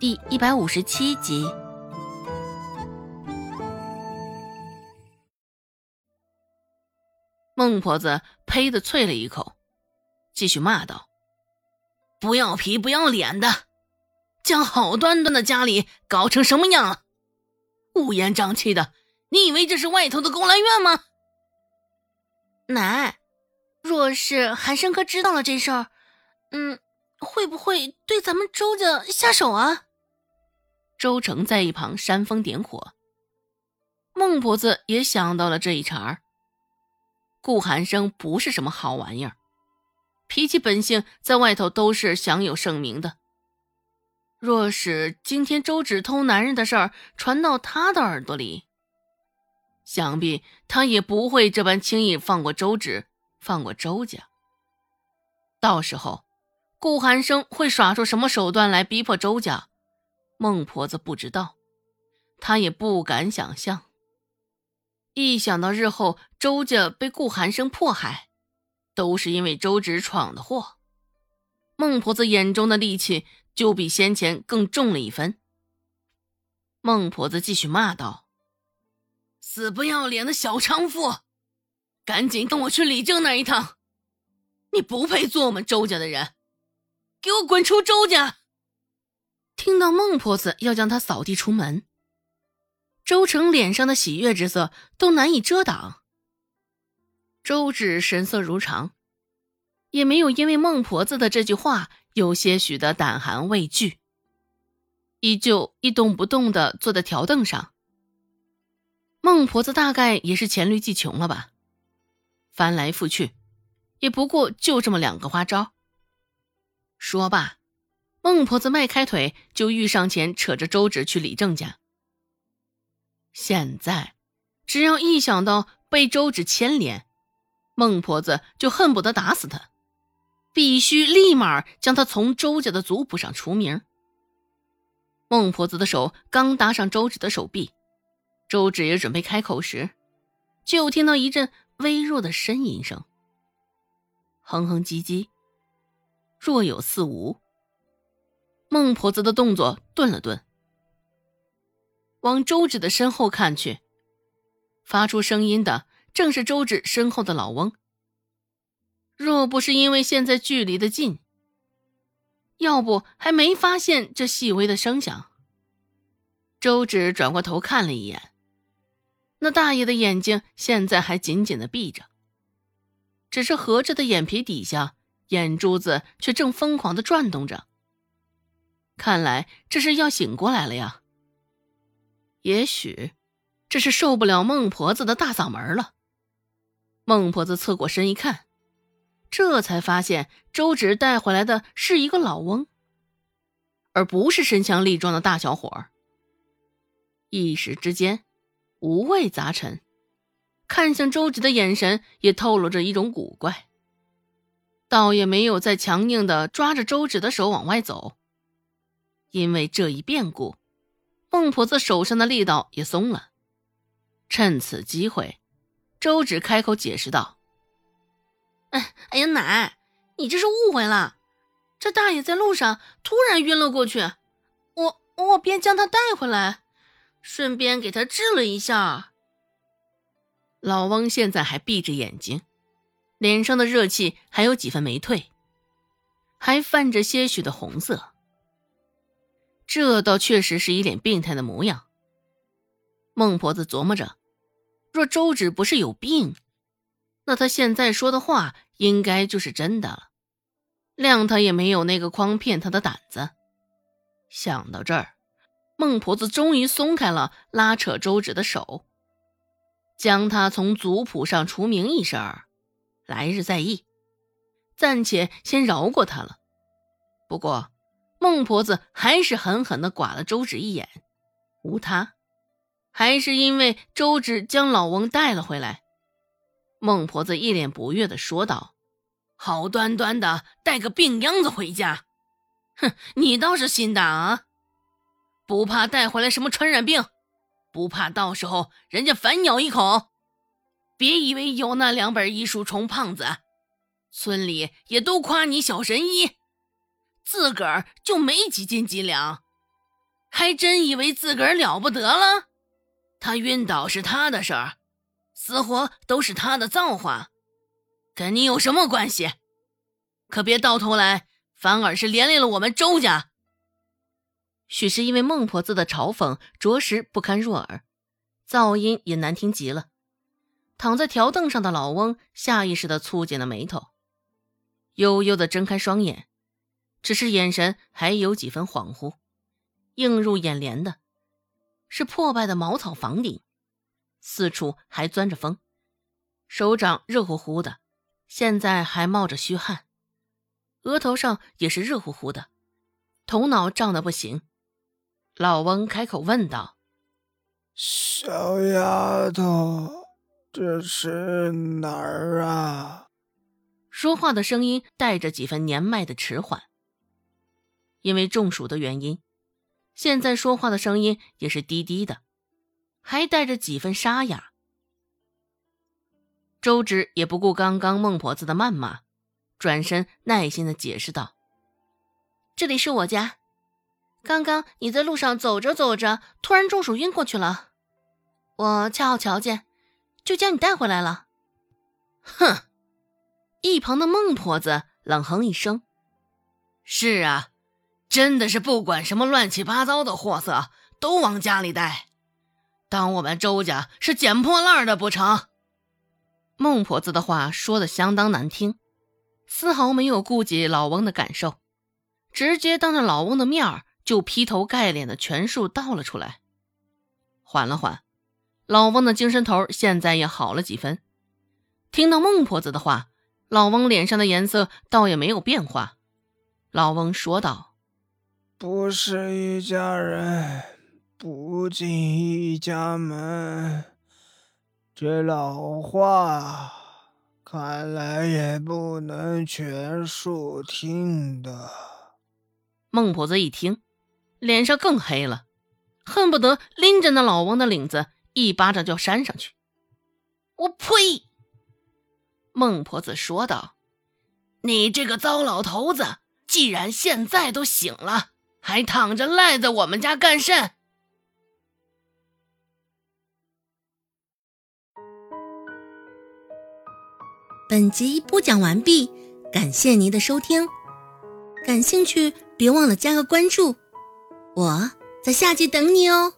第一百五十七集。孟婆子呸的啐了一口，继续骂道：“不要皮不要脸的，将好端端的家里搞成什么样了？乌烟瘴气的，你以为这是外头的勾栏院吗？”奶，若是韩生哥知道了这事儿，嗯，会不会对咱们周家下手啊？周成在一旁煽风点火，孟婆子也想到了这一茬儿。顾寒生不是什么好玩意儿，脾气本性在外头都是享有盛名的。若是今天周芷偷男人的事儿传到他的耳朵里，想必他也不会这般轻易放过周芷，放过周家。到时候，顾寒生会耍出什么手段来逼迫周家，孟婆子不知道，她也不敢想象。一想到日后周家被顾寒生迫害，都是因为周芷闯的祸，孟婆子眼中的戾气就比先前更重了一分。孟婆子继续骂道。死不要脸的小娼妇，赶紧跟我去李正那一趟！你不配做我们周家的人，给我滚出周家！听到孟婆子要将他扫地出门，周成脸上的喜悦之色都难以遮挡。周芷神色如常，也没有因为孟婆子的这句话有些许的胆寒畏惧，依旧一动不动的坐在条凳上。孟婆子大概也是黔驴技穷了吧，翻来覆去，也不过就这么两个花招。说罢，孟婆子迈开腿就欲上前扯着周芷去李正家。现在，只要一想到被周芷牵连，孟婆子就恨不得打死他，必须立马将他从周家的族谱上除名。孟婆子的手刚搭上周芷的手臂。周芷也准备开口时，就听到一阵微弱的呻吟声，哼哼唧唧，若有似无。孟婆子的动作顿了顿，往周芷的身后看去，发出声音的正是周芷身后的老翁。若不是因为现在距离的近，要不还没发现这细微的声响。周芷转过头看了一眼。那大爷的眼睛现在还紧紧的闭着，只是合着的眼皮底下，眼珠子却正疯狂的转动着。看来这是要醒过来了呀。也许，这是受不了孟婆子的大嗓门了。孟婆子侧过身一看，这才发现周芷带回来的是一个老翁，而不是身强力壮的大小伙儿。一时之间。五味杂陈，看向周芷的眼神也透露着一种古怪。倒也没有再强硬的抓着周芷的手往外走，因为这一变故，孟婆子手上的力道也松了。趁此机会，周芷开口解释道：“哎，哎呀，奶，你这是误会了。这大爷在路上突然晕了过去，我我便将他带回来。”顺便给他治了一下。老翁现在还闭着眼睛，脸上的热气还有几分没退，还泛着些许的红色。这倒确实是一脸病态的模样。孟婆子琢磨着，若周芷不是有病，那他现在说的话应该就是真的了。谅他也没有那个诓骗他的胆子。想到这儿。孟婆子终于松开了拉扯周芷的手，将他从族谱上除名一声儿，来日再议，暂且先饶过他了。不过，孟婆子还是狠狠地剐了周芷一眼。无他，还是因为周芷将老翁带了回来。孟婆子一脸不悦地说道：“好端端的带个病秧子回家，哼，你倒是心大啊！”不怕带回来什么传染病，不怕到时候人家反咬一口。别以为有那两本医书虫胖子，村里也都夸你小神医，自个儿就没几斤几两。还真以为自个儿了不得了？他晕倒是他的事儿，死活都是他的造化，跟你有什么关系？可别到头来反而是连累了我们周家。许是因为孟婆子的嘲讽着实不堪入耳，噪音也难听极了。躺在条凳上的老翁下意识地蹙紧了眉头，悠悠地睁开双眼，只是眼神还有几分恍惚。映入眼帘的是破败的茅草房顶，四处还钻着风，手掌热乎乎的，现在还冒着虚汗，额头上也是热乎乎的，头脑胀得不行。老翁开口问道：“小丫头，这是哪儿啊？”说话的声音带着几分年迈的迟缓，因为中暑的原因。现在说话的声音也是低低的，还带着几分沙哑。周芷也不顾刚刚孟婆子的谩骂，转身耐心的解释道：“这里是我家，刚刚你在路上走着走着，突然中暑晕过去了，我恰好瞧见，就将你带回来了。”哼！一旁的孟婆子冷哼一声：“是啊。”真的是不管什么乱七八糟的货色都往家里带，当我们周家是捡破烂的不成？孟婆子的话说的相当难听，丝毫没有顾及老翁的感受，直接当着老翁的面儿就劈头盖脸的全数倒了出来。缓了缓，老翁的精神头现在也好了几分。听到孟婆子的话，老翁脸上的颜色倒也没有变化。老翁说道。不是一家人，不进一家门。这老话看来也不能全数听的。孟婆子一听，脸上更黑了，恨不得拎着那老翁的领子一巴掌就扇上去。我呸！孟婆子说道：“你这个糟老头子，既然现在都醒了。”还躺着赖在我们家干甚？本集播讲完毕，感谢您的收听。感兴趣别忘了加个关注，我在下集等你哦。